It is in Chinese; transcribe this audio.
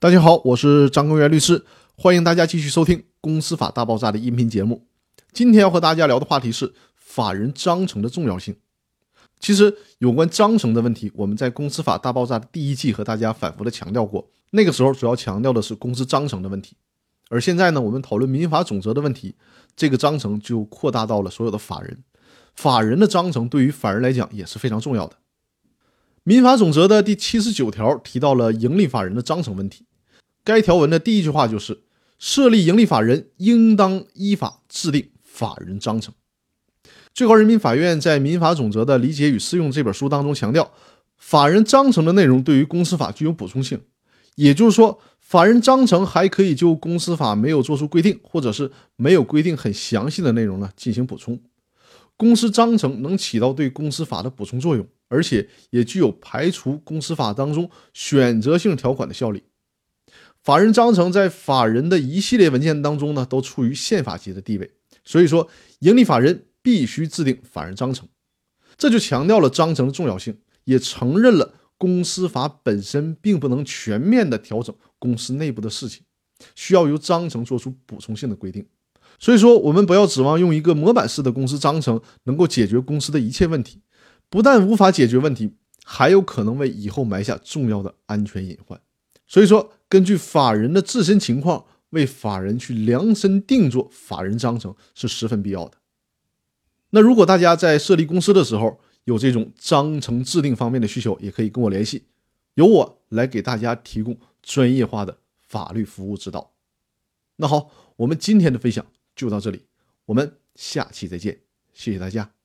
大家好，我是张根源律师，欢迎大家继续收听《公司法大爆炸》的音频节目。今天要和大家聊的话题是法人章程的重要性。其实，有关章程的问题，我们在《公司法大爆炸》的第一季和大家反复的强调过。那个时候主要强调的是公司章程的问题，而现在呢，我们讨论民法总则的问题，这个章程就扩大到了所有的法人。法人的章程对于法人来讲也是非常重要的。民法总则的第七十九条提到了营利法人的章程问题。该条文的第一句话就是：“设立营利法人应当依法制定法人章程。”最高人民法院在《民法总则的理解与适用》这本书当中强调，法人章程的内容对于公司法具有补充性，也就是说，法人章程还可以就公司法没有做出规定，或者是没有规定很详细的内容呢进行补充。公司章程能起到对公司法的补充作用，而且也具有排除公司法当中选择性条款的效力。法人章程在法人的一系列文件当中呢，都处于宪法级的地位。所以说，盈利法人必须制定法人章程，这就强调了章程的重要性，也承认了公司法本身并不能全面的调整公司内部的事情，需要由章程做出补充性的规定。所以说，我们不要指望用一个模板式的公司章程能够解决公司的一切问题，不但无法解决问题，还有可能为以后埋下重要的安全隐患。所以说，根据法人的自身情况，为法人去量身定做法人章程是十分必要的。那如果大家在设立公司的时候有这种章程制定方面的需求，也可以跟我联系，由我来给大家提供专业化的法律服务指导。那好，我们今天的分享就到这里，我们下期再见，谢谢大家。